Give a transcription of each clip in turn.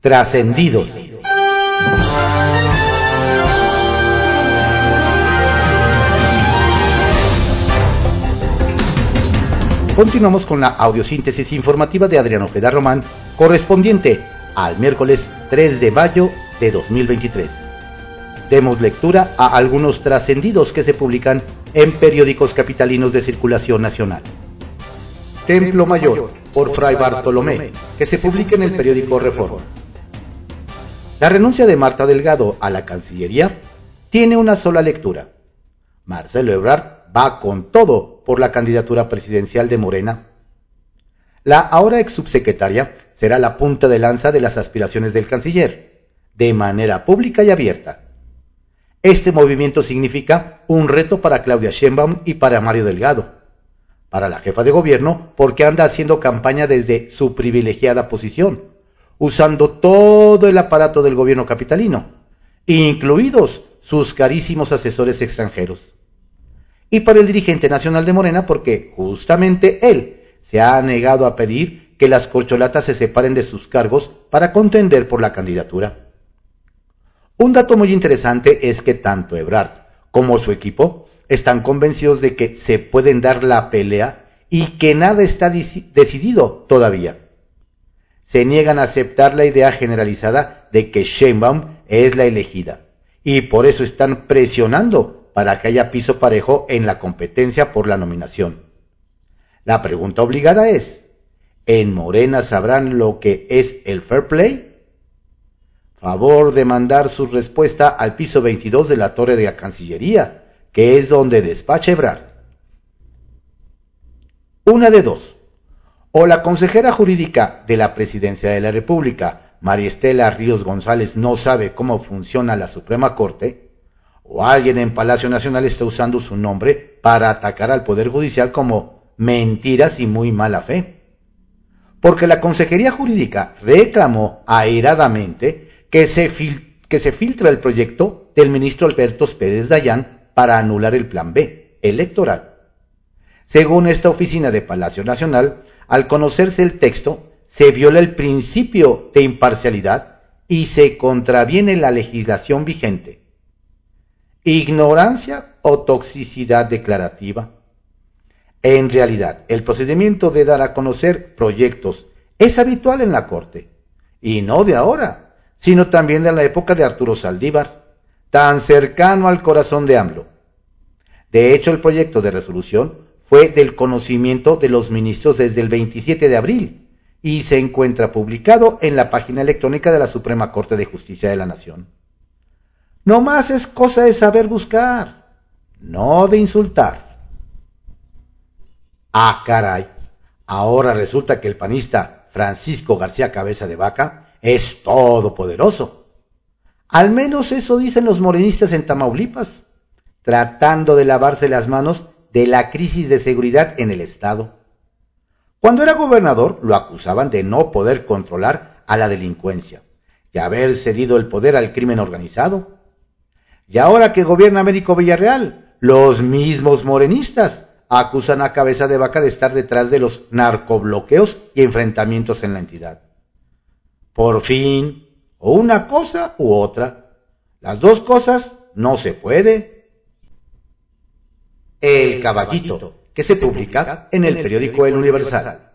Trascendidos. Continuamos con la audiosíntesis informativa de Adriano Ojeda Román, correspondiente al miércoles 3 de mayo de 2023. Demos lectura a algunos trascendidos que se publican en periódicos capitalinos de circulación nacional. Templo Mayor, por Fray Bartolomé, que se publica en el periódico Reforma. La renuncia de Marta Delgado a la Cancillería tiene una sola lectura. Marcelo Ebrard va con todo por la candidatura presidencial de Morena. La ahora ex subsecretaria será la punta de lanza de las aspiraciones del canciller, de manera pública y abierta. Este movimiento significa un reto para Claudia Sheinbaum y para Mario Delgado, para la jefa de gobierno porque anda haciendo campaña desde su privilegiada posición, usando todo el aparato del gobierno capitalino, incluidos sus carísimos asesores extranjeros y para el dirigente nacional de Morena porque justamente él se ha negado a pedir que las corcholatas se separen de sus cargos para contender por la candidatura. Un dato muy interesante es que tanto Ebrard como su equipo están convencidos de que se pueden dar la pelea y que nada está decidido todavía. Se niegan a aceptar la idea generalizada de que Sheinbaum es la elegida y por eso están presionando para que haya piso parejo en la competencia por la nominación. La pregunta obligada es, ¿en Morena sabrán lo que es el fair play? Favor de mandar su respuesta al piso 22 de la torre de la Cancillería, que es donde despacha Ebrard. Una de dos. O la consejera jurídica de la Presidencia de la República, María Estela Ríos González, no sabe cómo funciona la Suprema Corte, o alguien en Palacio Nacional está usando su nombre para atacar al Poder Judicial como mentiras y muy mala fe. Porque la Consejería Jurídica reclamó airadamente que se, que se filtra el proyecto del ministro Alberto Pérez Dayán para anular el Plan B electoral. Según esta oficina de Palacio Nacional, al conocerse el texto, se viola el principio de imparcialidad y se contraviene la legislación vigente ignorancia o toxicidad declarativa. En realidad, el procedimiento de dar a conocer proyectos es habitual en la Corte, y no de ahora, sino también de la época de Arturo Saldívar, tan cercano al corazón de AMLO. De hecho, el proyecto de resolución fue del conocimiento de los ministros desde el 27 de abril y se encuentra publicado en la página electrónica de la Suprema Corte de Justicia de la Nación. No más es cosa de saber buscar, no de insultar. Ah, caray, ahora resulta que el panista Francisco García Cabeza de Vaca es todopoderoso. Al menos eso dicen los morenistas en Tamaulipas, tratando de lavarse las manos de la crisis de seguridad en el Estado. Cuando era gobernador lo acusaban de no poder controlar a la delincuencia y haber cedido el poder al crimen organizado. Y ahora que gobierna Américo Villarreal, los mismos morenistas acusan a cabeza de vaca de estar detrás de los narcobloqueos y enfrentamientos en la entidad. Por fin, o una cosa u otra. Las dos cosas no se puede. El caballito, que se publica en el periódico El Universal.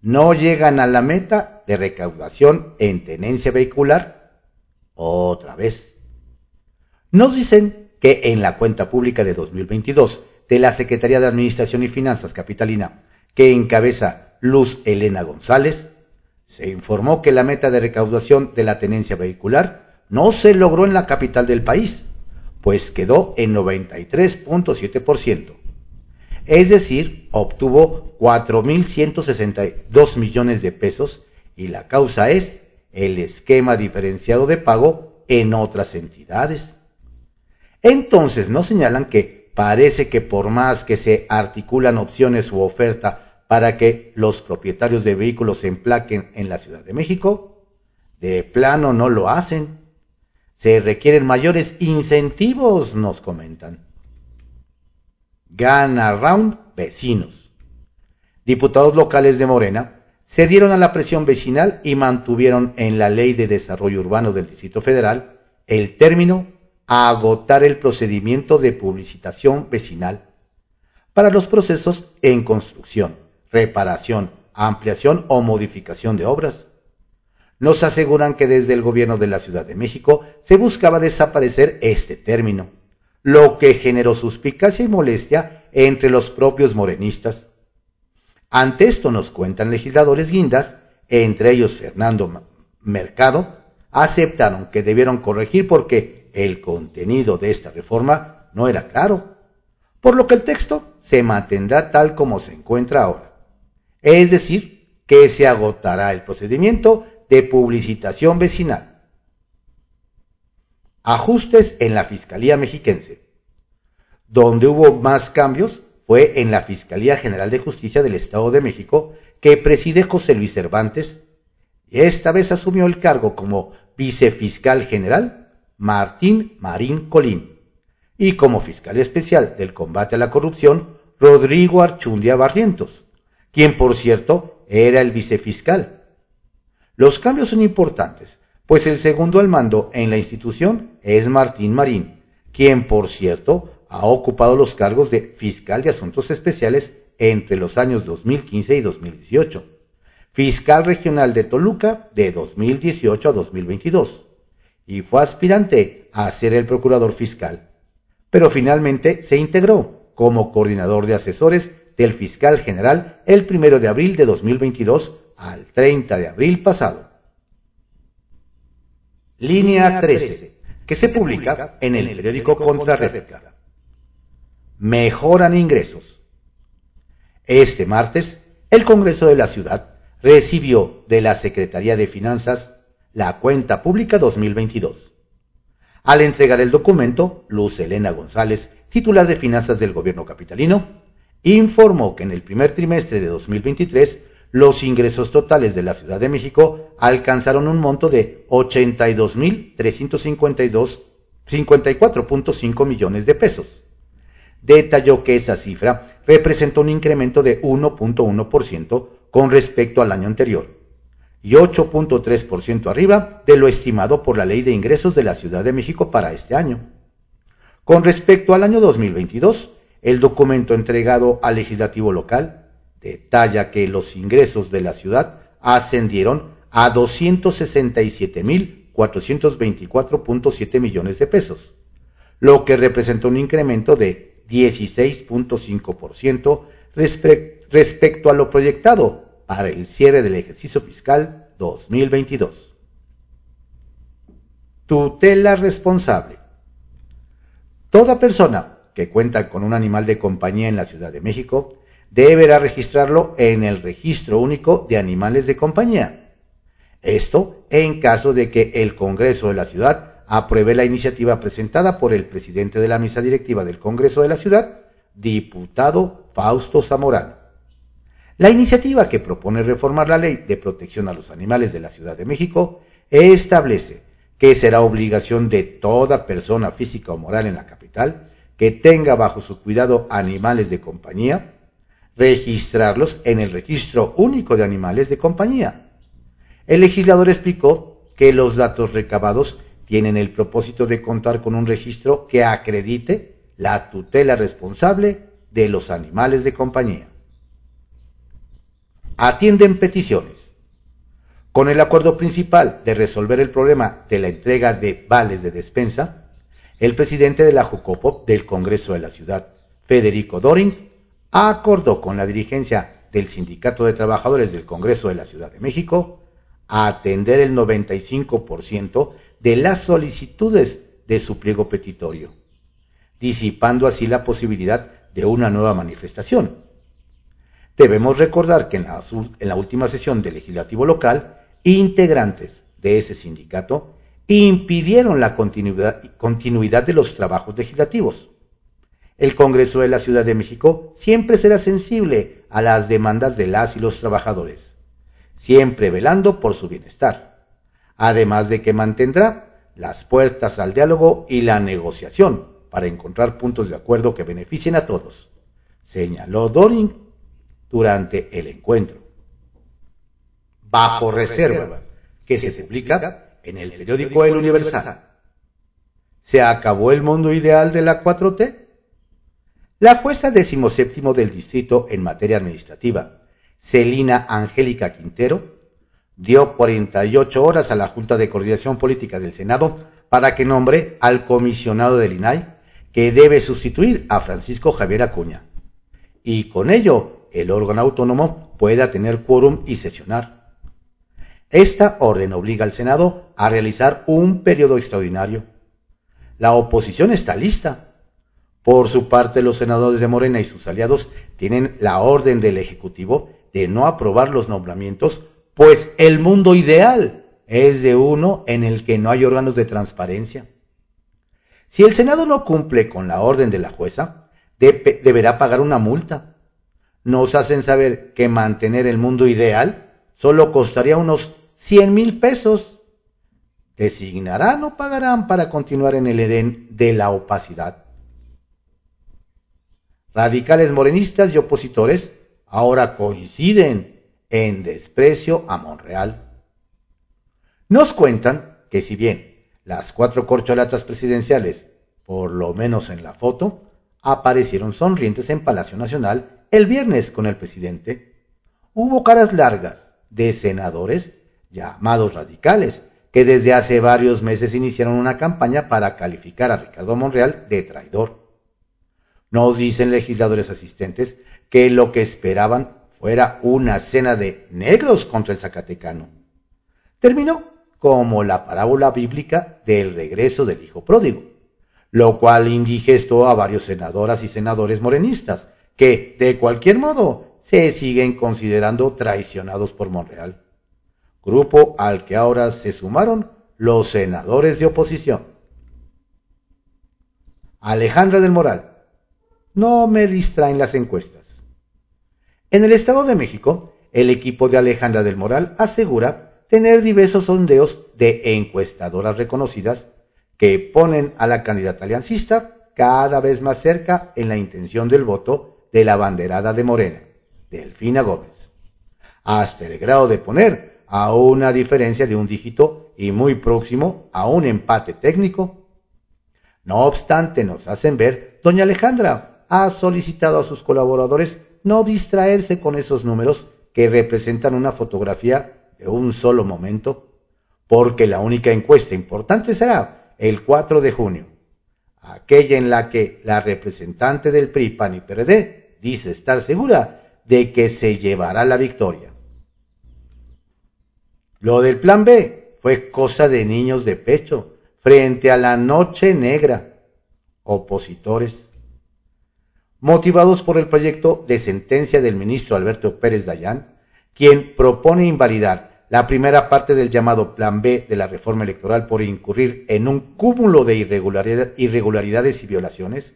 No llegan a la meta de recaudación en tenencia vehicular. Otra vez. Nos dicen que en la cuenta pública de 2022 de la Secretaría de Administración y Finanzas Capitalina, que encabeza Luz Elena González, se informó que la meta de recaudación de la tenencia vehicular no se logró en la capital del país, pues quedó en 93.7%. Es decir, obtuvo 4.162 millones de pesos y la causa es el esquema diferenciado de pago en otras entidades. Entonces nos señalan que parece que por más que se articulan opciones u oferta para que los propietarios de vehículos se emplaquen en la Ciudad de México, de plano no lo hacen. Se requieren mayores incentivos, nos comentan. Gana Round Vecinos. Diputados locales de Morena cedieron a la presión vecinal y mantuvieron en la Ley de Desarrollo Urbano del Distrito Federal el término a agotar el procedimiento de publicitación vecinal para los procesos en construcción, reparación, ampliación o modificación de obras. Nos aseguran que desde el gobierno de la Ciudad de México se buscaba desaparecer este término, lo que generó suspicacia y molestia entre los propios morenistas. Ante esto nos cuentan legisladores guindas, entre ellos Fernando Mercado, aceptaron que debieron corregir porque el contenido de esta reforma no era claro, por lo que el texto se mantendrá tal como se encuentra ahora. Es decir, que se agotará el procedimiento publicitación vecinal. Ajustes en la Fiscalía Mexiquense. Donde hubo más cambios fue en la Fiscalía General de Justicia del Estado de México, que preside José Luis Cervantes, esta vez asumió el cargo como vicefiscal general Martín Marín Colín, y como fiscal especial del combate a la corrupción Rodrigo Archundia Barrientos, quien por cierto era el vicefiscal. Los cambios son importantes, pues el segundo al mando en la institución es Martín Marín, quien por cierto ha ocupado los cargos de fiscal de asuntos especiales entre los años 2015 y 2018, fiscal regional de Toluca de 2018 a 2022, y fue aspirante a ser el procurador fiscal, pero finalmente se integró como coordinador de asesores del fiscal general el 1 de abril de 2022 al 30 de abril pasado. Línea 13, que se publica en el periódico Contrarréplica. Mejoran ingresos. Este martes, el Congreso de la Ciudad recibió de la Secretaría de Finanzas la cuenta pública 2022. Al entregar el documento, Luz Elena González, titular de Finanzas del Gobierno Capitalino, informó que en el primer trimestre de 2023 los ingresos totales de la Ciudad de México alcanzaron un monto de 82.352.54.5 millones de pesos. Detalló que esa cifra representó un incremento de 1.1% con respecto al año anterior y 8.3% arriba de lo estimado por la Ley de Ingresos de la Ciudad de México para este año. Con respecto al año 2022, el documento entregado al legislativo local detalla que los ingresos de la ciudad ascendieron a 267.424.7 millones de pesos, lo que representa un incremento de 16.5% respecto a lo proyectado para el cierre del ejercicio fiscal 2022. Tutela responsable. Toda persona que cuenta con un animal de compañía en la Ciudad de México, deberá registrarlo en el Registro Único de Animales de Compañía. Esto en caso de que el Congreso de la Ciudad apruebe la iniciativa presentada por el presidente de la mesa directiva del Congreso de la Ciudad, diputado Fausto Zamorano. La iniciativa que propone reformar la ley de protección a los animales de la Ciudad de México establece que será obligación de toda persona física o moral en la capital que tenga bajo su cuidado animales de compañía, registrarlos en el registro único de animales de compañía. El legislador explicó que los datos recabados tienen el propósito de contar con un registro que acredite la tutela responsable de los animales de compañía. Atienden peticiones. Con el acuerdo principal de resolver el problema de la entrega de vales de despensa, el presidente de la Jucopo del Congreso de la Ciudad, Federico Doring, acordó con la dirigencia del Sindicato de Trabajadores del Congreso de la Ciudad de México a atender el 95% de las solicitudes de su pliego petitorio, disipando así la posibilidad de una nueva manifestación. Debemos recordar que en la última sesión del legislativo local, integrantes de ese sindicato impidieron la continuidad, de los trabajos legislativos. El Congreso de la Ciudad de México siempre será sensible a las demandas de las y los trabajadores, siempre velando por su bienestar, además de que mantendrá las puertas al diálogo y la negociación para encontrar puntos de acuerdo que beneficien a todos, señaló Doring durante el encuentro. bajo reserva, que se publica en el periódico El Universal. ¿Se acabó el mundo ideal de la 4T? La jueza decimoséptimo del distrito en materia administrativa, Celina Angélica Quintero, dio 48 horas a la Junta de Coordinación Política del Senado para que nombre al comisionado del INAI, que debe sustituir a Francisco Javier Acuña. Y con ello, el órgano autónomo pueda tener quórum y sesionar. Esta orden obliga al Senado a realizar un periodo extraordinario. La oposición está lista. Por su parte, los senadores de Morena y sus aliados tienen la orden del Ejecutivo de no aprobar los nombramientos, pues el mundo ideal es de uno en el que no hay órganos de transparencia. Si el Senado no cumple con la orden de la jueza, deberá pagar una multa. Nos hacen saber que mantener el mundo ideal solo costaría unos 100 mil pesos. ¿Designarán o pagarán para continuar en el Edén de la opacidad? Radicales morenistas y opositores ahora coinciden en desprecio a Monreal. Nos cuentan que si bien las cuatro corcholatas presidenciales, por lo menos en la foto, aparecieron sonrientes en Palacio Nacional el viernes con el presidente, hubo caras largas de senadores llamados radicales que desde hace varios meses iniciaron una campaña para calificar a Ricardo Monreal de traidor. Nos dicen legisladores asistentes que lo que esperaban fuera una cena de negros contra el Zacatecano. Terminó como la parábola bíblica del regreso del hijo pródigo, lo cual indigestó a varios senadoras y senadores morenistas, que, de cualquier modo, se siguen considerando traicionados por Monreal, grupo al que ahora se sumaron los senadores de oposición. Alejandra del Moral, no me distraen las encuestas. En el Estado de México, el equipo de Alejandra del Moral asegura tener diversos sondeos de encuestadoras reconocidas que ponen a la candidata aliancista cada vez más cerca en la intención del voto de la banderada de Morena, Delfina Gómez, hasta el grado de poner a una diferencia de un dígito y muy próximo a un empate técnico. No obstante, nos hacen ver, doña Alejandra, ha solicitado a sus colaboradores no distraerse con esos números que representan una fotografía de un solo momento, porque la única encuesta importante será el 4 de junio, aquella en la que la representante del PRI, PAN y PRD dice estar segura de que se llevará la victoria. Lo del plan B fue cosa de niños de pecho frente a la noche negra. Opositores motivados por el proyecto de sentencia del ministro Alberto Pérez Dayán, quien propone invalidar la primera parte del llamado Plan B de la reforma electoral por incurrir en un cúmulo de irregularidades y violaciones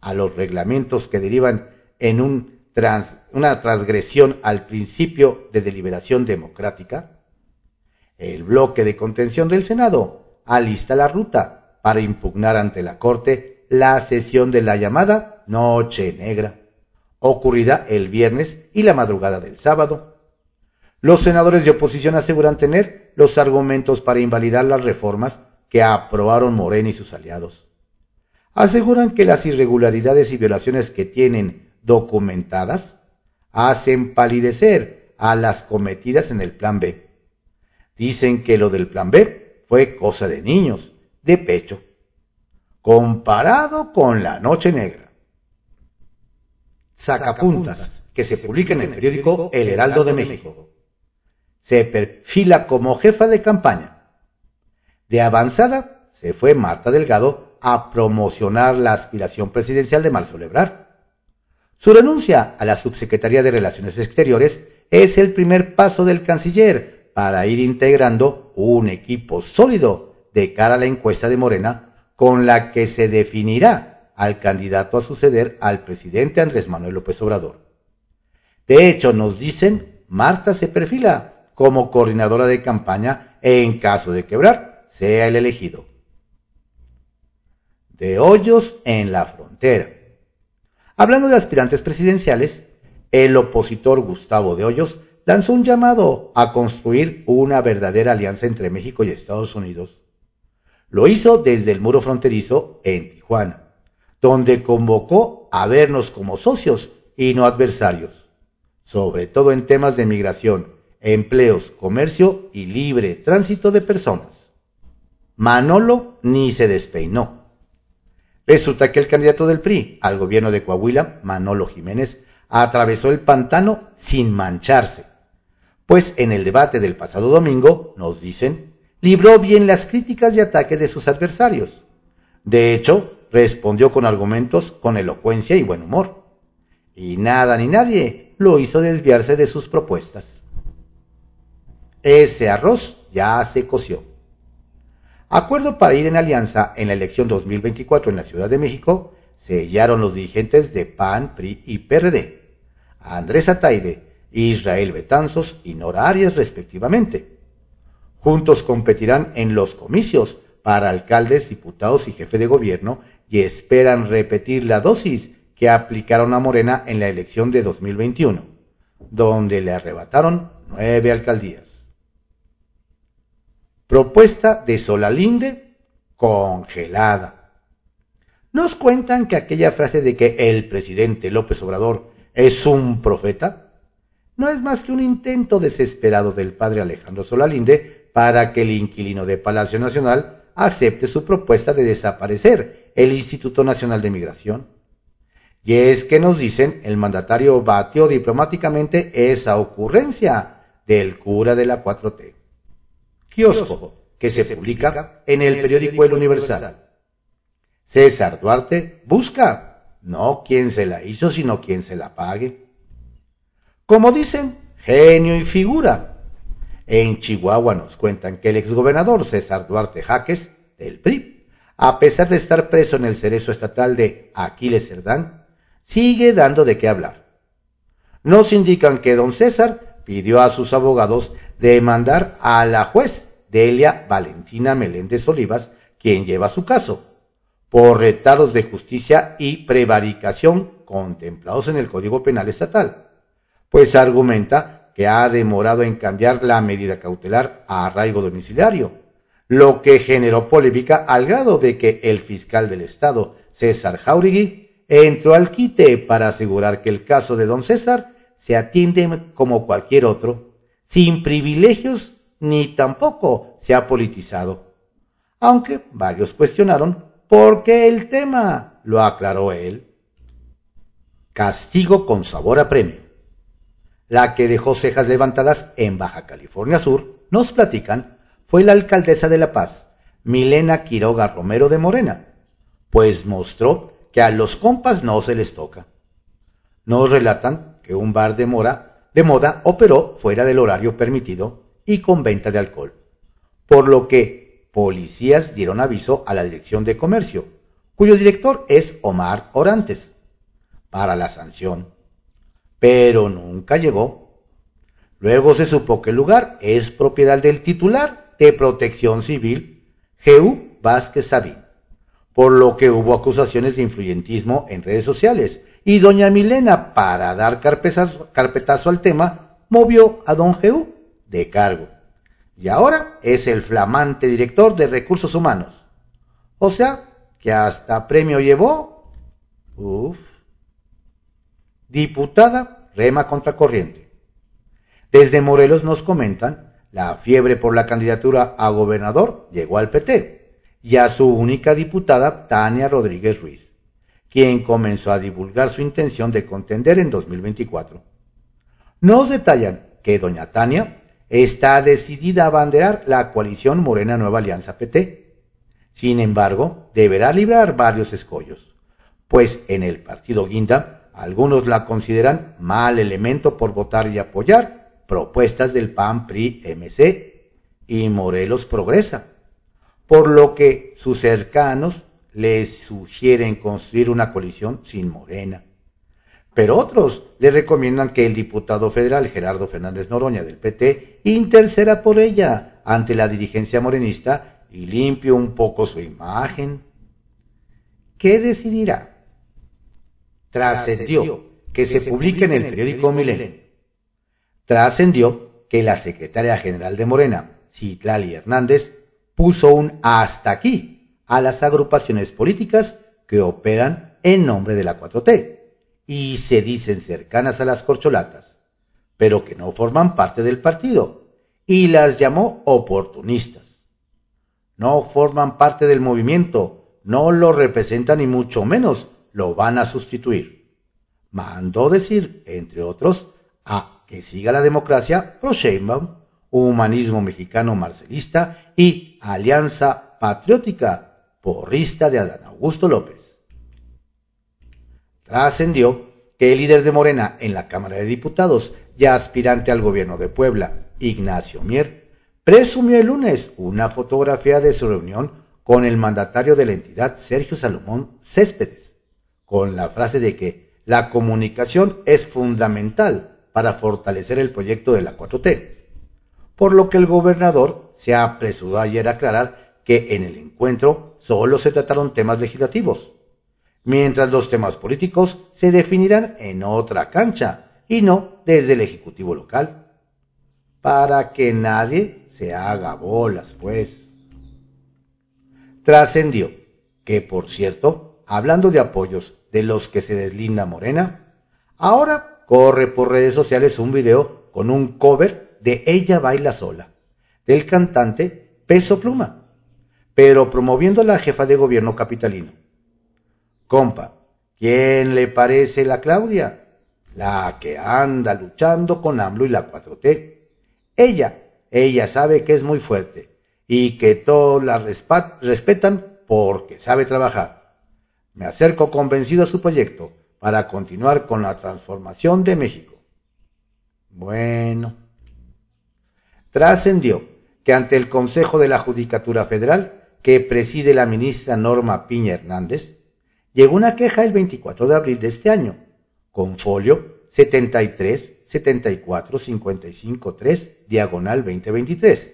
a los reglamentos que derivan en una transgresión al principio de deliberación democrática, el bloque de contención del Senado alista la ruta para impugnar ante la Corte la sesión de la llamada Noche Negra, ocurrida el viernes y la madrugada del sábado. Los senadores de oposición aseguran tener los argumentos para invalidar las reformas que aprobaron Morena y sus aliados. Aseguran que las irregularidades y violaciones que tienen documentadas hacen palidecer a las cometidas en el Plan B. Dicen que lo del Plan B fue cosa de niños, de pecho, comparado con la Noche Negra sacapuntas que se publica en el periódico El Heraldo de México. Se perfila como jefa de campaña. De avanzada se fue Marta Delgado a promocionar la aspiración presidencial de Marcelo Ebrard. Su renuncia a la Subsecretaría de Relaciones Exteriores es el primer paso del canciller para ir integrando un equipo sólido de cara a la encuesta de Morena con la que se definirá al candidato a suceder al presidente Andrés Manuel López Obrador. De hecho, nos dicen, Marta se perfila como coordinadora de campaña en caso de quebrar, sea el elegido. De hoyos en la frontera. Hablando de aspirantes presidenciales, el opositor Gustavo de Hoyos lanzó un llamado a construir una verdadera alianza entre México y Estados Unidos. Lo hizo desde el muro fronterizo en Tijuana, donde convocó a vernos como socios y no adversarios, sobre todo en temas de migración, empleos, comercio y libre tránsito de personas. Manolo ni se despeinó. Resulta que el candidato del PRI al gobierno de Coahuila, Manolo Jiménez, atravesó el pantano sin mancharse, pues en el debate del pasado domingo, nos dicen, libró bien las críticas y ataques de sus adversarios. De hecho, respondió con argumentos, con elocuencia y buen humor. Y nada ni nadie lo hizo desviarse de sus propuestas. Ese arroz ya se coció. Acuerdo para ir en alianza en la elección 2024 en la Ciudad de México sellaron los dirigentes de PAN, PRI y PRD. Andrés Ataide, Israel Betanzos y Nora Arias respectivamente. Juntos competirán en los comicios para alcaldes, diputados y jefe de gobierno y esperan repetir la dosis que aplicaron a Morena en la elección de 2021, donde le arrebataron nueve alcaldías. Propuesta de Solalinde congelada. Nos cuentan que aquella frase de que el presidente López Obrador ¿Es un profeta? No es más que un intento desesperado del padre Alejandro Solalinde para que el inquilino de Palacio Nacional acepte su propuesta de desaparecer el Instituto Nacional de Migración. Y es que nos dicen, el mandatario batió diplomáticamente esa ocurrencia del cura de la 4T. Kiosco, que se publica en el periódico El Universal. César Duarte busca no quien se la hizo, sino quien se la pague. Como dicen, genio y figura. En Chihuahua nos cuentan que el exgobernador César Duarte Jaques, del PRI, a pesar de estar preso en el cerezo estatal de Aquiles Cerdán, sigue dando de qué hablar. Nos indican que don César pidió a sus abogados demandar a la juez Delia Valentina Meléndez Olivas, quien lleva su caso, por retardos de justicia y prevaricación contemplados en el Código Penal Estatal, pues argumenta que ha demorado en cambiar la medida cautelar a arraigo domiciliario, lo que generó polémica al grado de que el fiscal del Estado, César Jauregui, entró al quite para asegurar que el caso de don César se atiende como cualquier otro, sin privilegios ni tampoco se ha politizado. Aunque varios cuestionaron porque el tema, lo aclaró él. Castigo con sabor a premio. La que dejó cejas levantadas en Baja California Sur, nos platican, fue la alcaldesa de La Paz, Milena Quiroga Romero de Morena, pues mostró que a los compas no se les toca. Nos relatan que un bar de, mora, de moda operó fuera del horario permitido y con venta de alcohol, por lo que policías dieron aviso a la Dirección de Comercio, cuyo director es Omar Orantes, para la sanción. Pero nunca llegó. Luego se supo que el lugar es propiedad del titular de Protección Civil, Geu Vázquez Sabín, por lo que hubo acusaciones de influyentismo en redes sociales, y doña Milena, para dar carpetazo, al tema, movió a don Geu de cargo y ahora es el flamante director de recursos humanos. O sea, que hasta premio llevó. Uf. Diputada rema contracorriente. Desde Morelos nos comentan, la fiebre por la candidatura a gobernador llegó al PT y a su única diputada, Tania Rodríguez Ruiz, quien comenzó a divulgar su intención de contender en 2024. Nos detallan que doña Tania está decidida a abanderar la coalición Morena Nueva Alianza PT. Sin embargo, deberá librar varios escollos, pues en el partido Guinda algunos la consideran mal elemento por votar y apoyar propuestas del PAN PRI MC y Morelos Progresa, por lo que sus cercanos les sugieren construir una coalición sin Morena. Pero otros le recomiendan que el diputado federal Gerardo Fernández Noroña del PT interceda por ella ante la dirigencia morenista y limpie un poco su imagen. ¿Qué decidirá? Trascendió que se publique en el periódico Milenio. Trascendió que la secretaria general de Morena, Citlali Hernández, puso un hasta aquí a las agrupaciones políticas que operan en nombre de la 4T y se dicen cercanas a las corcholatas, pero que no forman parte del partido, y las llamó oportunistas. No forman parte del movimiento, no lo representan y mucho menos lo van a sustituir. Mandó decir, entre otros, a que siga la democracia pro Sheinbaum, humanismo mexicano marcelista y alianza patriótica porrista de Adán Augusto López. Trascendió que el líder de Morena en la Cámara de Diputados y aspirante al gobierno de Puebla, Ignacio Mier, presumió el lunes una fotografía de su reunión con el mandatario de la entidad, Sergio Salomón Céspedes, con la frase de que la comunicación es fundamental para fortalecer el proyecto de la 4T, por lo que el gobernador se apresuró ayer a aclarar que en el encuentro solo se trataron temas legislativos, mientras los temas políticos se definirán en otra cancha y no desde el Ejecutivo local. Para que nadie se haga bolas, pues. Trascendió que, por cierto, hablando de apoyos de los que se deslinda Morena, ahora corre por redes sociales un video con un cover de Ella baila sola, del cantante Peso Pluma, pero promoviendo a la jefa de gobierno capitalino Compa, ¿quién le parece la Claudia? La que anda luchando con AMLO y la 4T. Ella, ella sabe que es muy fuerte y que todos la respetan porque sabe trabajar. Me acerco convencido a su proyecto para continuar con la transformación de México. Bueno. Trascendió que ante el Consejo de la Judicatura Federal, que preside la ministra Norma Piña Hernández, llegó una queja el 24 de abril de este año, con folio 73 74 55 3 diagonal 2023,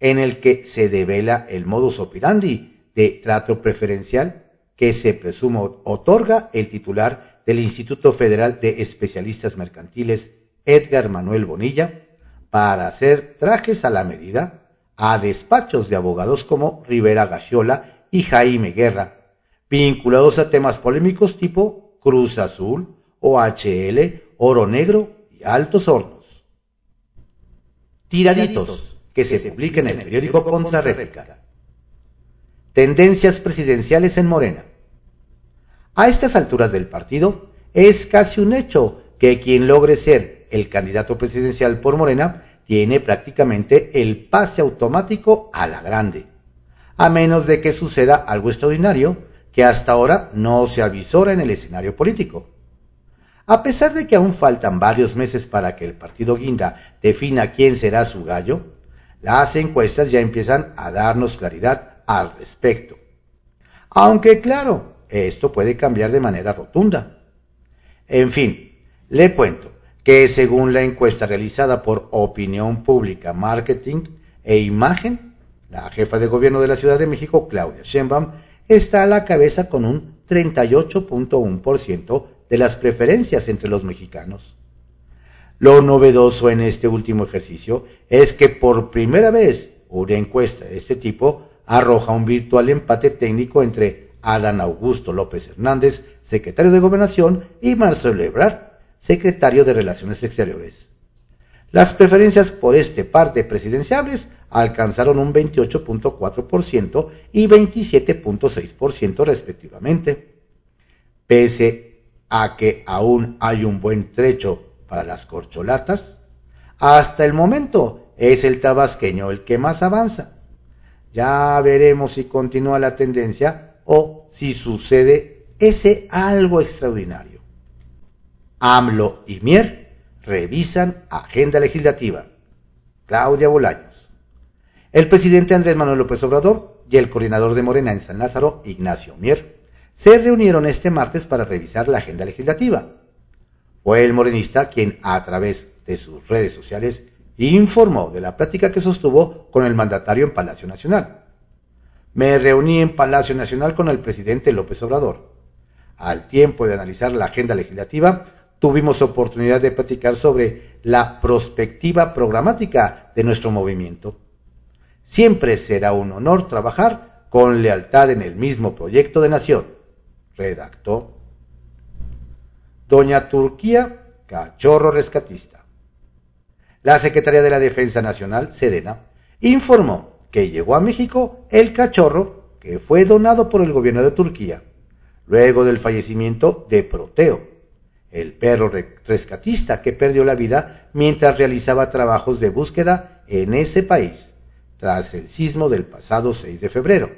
en el que se devela el modus operandi de trato preferencial que se presumo otorga el titular del Instituto Federal de Especialistas Mercantiles, Edgar Manuel Bonilla, para hacer trajes a la medida a despachos de abogados como Rivera Gachiola y Jaime Guerra, vinculados a temas polémicos tipo Cruz Azul, OHL, Oro Negro y Altos Hornos. Tiraditos, que se publica en el periódico Contrarréplica. Tendencias presidenciales en Morena. A estas alturas del partido, es casi un hecho que quien logre ser el candidato presidencial por Morena tiene prácticamente el pase automático a la grande, a menos de que suceda algo extraordinario que hasta ahora no se avisora en el escenario político. A pesar de que aún faltan varios meses para que el partido Guinda defina quién será su gallo, las encuestas ya empiezan a darnos claridad al respecto. Aunque claro, esto puede cambiar de manera rotunda. En fin, le cuento que según la encuesta realizada por Opinión Pública, Marketing e Imagen, la jefa de gobierno de la Ciudad de México, Claudia Sheinbaum, está a la cabeza con un 38.1% de las preferencias entre los mexicanos. Lo novedoso en este último ejercicio es que por primera vez una encuesta de este tipo arroja un virtual empate técnico entre Adán Augusto López Hernández, secretario de Gobernación, y Marcelo Ebrard, secretario de Relaciones Exteriores. Las preferencias por este par de alcanzaron un 28.4% y 27.6% respectivamente. Pese a que aún hay un buen trecho para las corcholatas, hasta el momento es el tabasqueño el que más avanza. Ya veremos si continúa la tendencia o si sucede ese algo extraordinario. AMLO y Mier revisan agenda legislativa. Claudia Bolaños. El presidente Andrés Manuel López Obrador y el coordinador de Morena en San Lázaro, Ignacio Mier, se reunieron este martes para revisar la agenda legislativa. Fue el morenista quien, a través de sus redes sociales, informó de la práctica que sostuvo con el mandatario en Palacio Nacional. Me reuní en Palacio Nacional con el presidente López Obrador. Al tiempo de analizar la agenda legislativa, tuvimos oportunidad de platicar sobre la prospectiva programática de nuestro movimiento. Siempre será un honor trabajar con lealtad en el mismo proyecto de nación, redactó Doña Turquía Cachorro Rescatista. La Secretaría de la Defensa Nacional, Sedena, informó que llegó a México el cachorro que fue donado por el gobierno de Turquía, luego del fallecimiento de Proteo, el perro rescatista que perdió la vida mientras realizaba trabajos de búsqueda en ese país, tras el sismo del pasado 6 de febrero.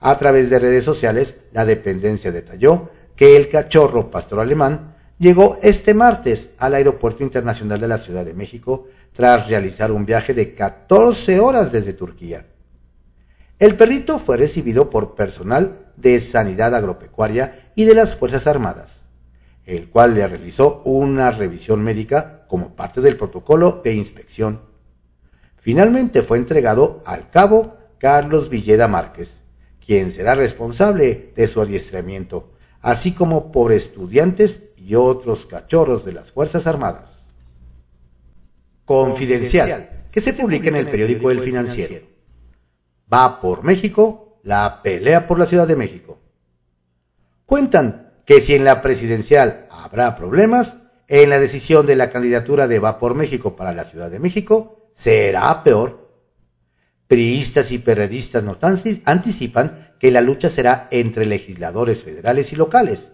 A través de redes sociales, la dependencia detalló que el cachorro pastor alemán llegó este martes al Aeropuerto Internacional de la Ciudad de México tras realizar un viaje de 14 horas desde Turquía. El perrito fue recibido por personal de Sanidad Agropecuaria y de las Fuerzas Armadas el cual le realizó una revisión médica como parte del protocolo de inspección. Finalmente fue entregado al cabo Carlos Villeda Márquez, quien será responsable de su adiestramiento, así como por estudiantes y otros cachorros de las Fuerzas Armadas. Confidencial, que se publica en el periódico El Financiero. Va por México la pelea por la Ciudad de México. Cuentan que si en la presidencial habrá problemas, en la decisión de la candidatura de Va por México para la Ciudad de México será peor. Priistas y perredistas nos anticipan que la lucha será entre legisladores federales y locales.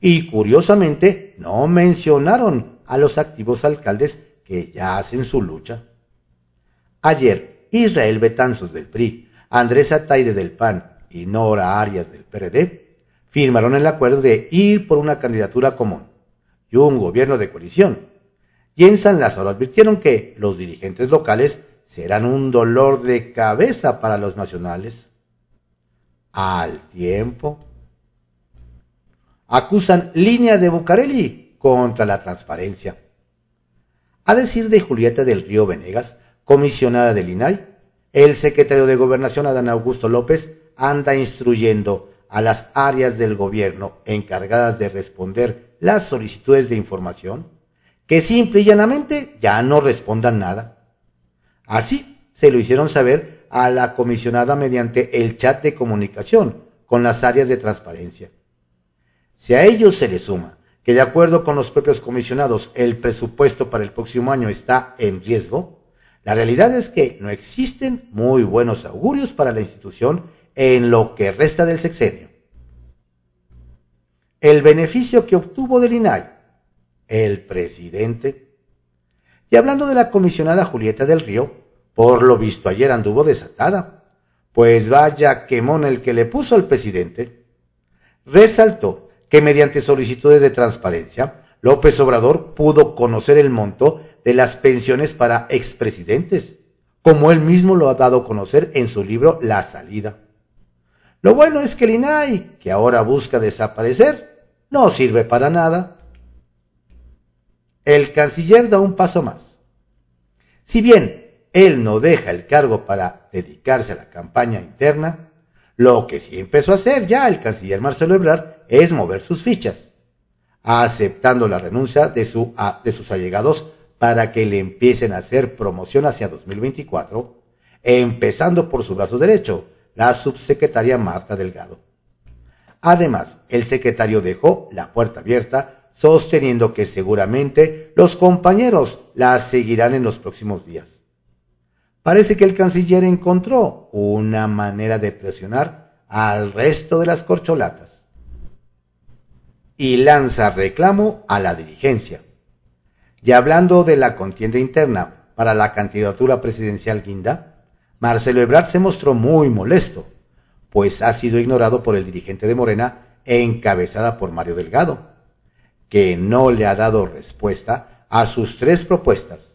Y curiosamente no mencionaron a los activos alcaldes que ya hacen su lucha. Ayer, Israel Betanzos del PRI, Andrés Ataide del PAN y Nora Arias del PRD firmaron el acuerdo de ir por una candidatura común y un gobierno de coalición. Y en San Lázaro advirtieron que los dirigentes locales serán un dolor de cabeza para los nacionales. Al tiempo, acusan línea de Bucareli contra la transparencia. A decir de Julieta del Río Venegas, comisionada del INAI, el secretario de Gobernación Adán Augusto López anda instruyendo a las áreas del gobierno encargadas de responder las solicitudes de información que simple y llanamente ya no respondan nada. Así se lo hicieron saber a la comisionada mediante el chat de comunicación con las áreas de transparencia. Si a ello se le suma que de acuerdo con los propios comisionados el presupuesto para el próximo año está en riesgo, la realidad es que no existen muy buenos augurios para la institución en lo que resta del sexenio. El beneficio que obtuvo del INAI, el presidente. Y hablando de la comisionada Julieta del Río, por lo visto ayer anduvo desatada, pues vaya quemón el que le puso al presidente. Resaltó que mediante solicitudes de transparencia, López Obrador pudo conocer el monto de las pensiones para expresidentes, como él mismo lo ha dado a conocer en su libro La Salida. Lo bueno es que el INAI, que ahora busca desaparecer, no sirve para nada. El canciller da un paso más. Si bien él no deja el cargo para dedicarse a la campaña interna, lo que sí empezó a hacer ya el canciller Marcelo Ebrard es mover sus fichas, aceptando la renuncia de, su, de sus allegados para que le empiecen a hacer promoción hacia 2024, empezando por su brazo derecho, la subsecretaria Marta Delgado. Además, el secretario dejó la puerta abierta, sosteniendo que seguramente los compañeros la seguirán en los próximos días. Parece que el canciller encontró una manera de presionar al resto de las corcholatas. Y lanza reclamo a la dirigencia. Y hablando de la contienda interna para la candidatura presidencial guinda, Marcelo Ebrard se mostró muy molesto, pues ha sido ignorado por el dirigente de Morena encabezada por Mario Delgado, que no le ha dado respuesta a sus tres propuestas,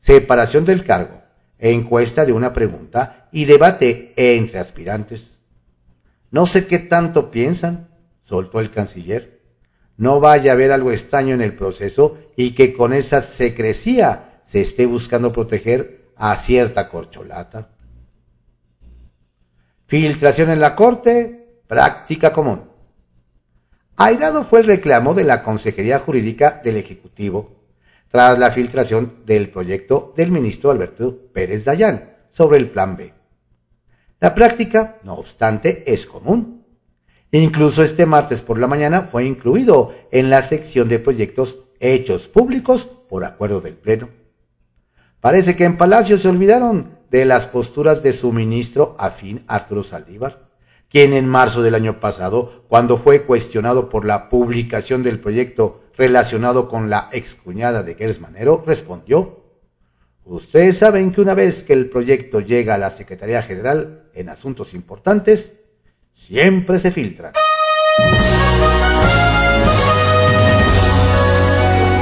separación del cargo, encuesta de una pregunta y debate entre aspirantes. No sé qué tanto piensan, soltó el canciller. No vaya a haber algo extraño en el proceso y que con esa secrecía se esté buscando proteger a cierta corcholata. Filtración en la corte, práctica común. Airado fue el reclamo de la Consejería Jurídica del Ejecutivo tras la filtración del proyecto del ministro Alberto Pérez Dayán sobre el Plan B. La práctica, no obstante, es común. Incluso este martes por la mañana fue incluido en la sección de proyectos hechos públicos por acuerdo del Pleno. Parece que en Palacio se olvidaron de las posturas de su ministro afín Arturo Saldívar quien en marzo del año pasado, cuando fue cuestionado por la publicación del proyecto relacionado con la excuñada de Gers Manero, respondió, Ustedes saben que una vez que el proyecto llega a la Secretaría General en asuntos importantes, siempre se filtran.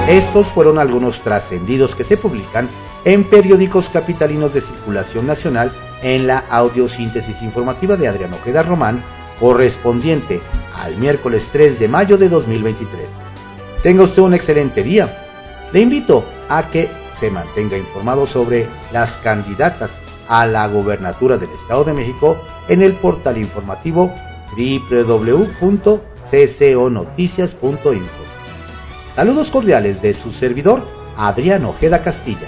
Estos fueron algunos trascendidos que se publican en periódicos capitalinos de circulación nacional en la audiosíntesis informativa de Adrián Ojeda Román, correspondiente al miércoles 3 de mayo de 2023. Tenga usted un excelente día. Le invito a que se mantenga informado sobre las candidatas a la gobernatura del Estado de México en el portal informativo www.cconoticias.info. Saludos cordiales de su servidor, Adrián Ojeda Castilla.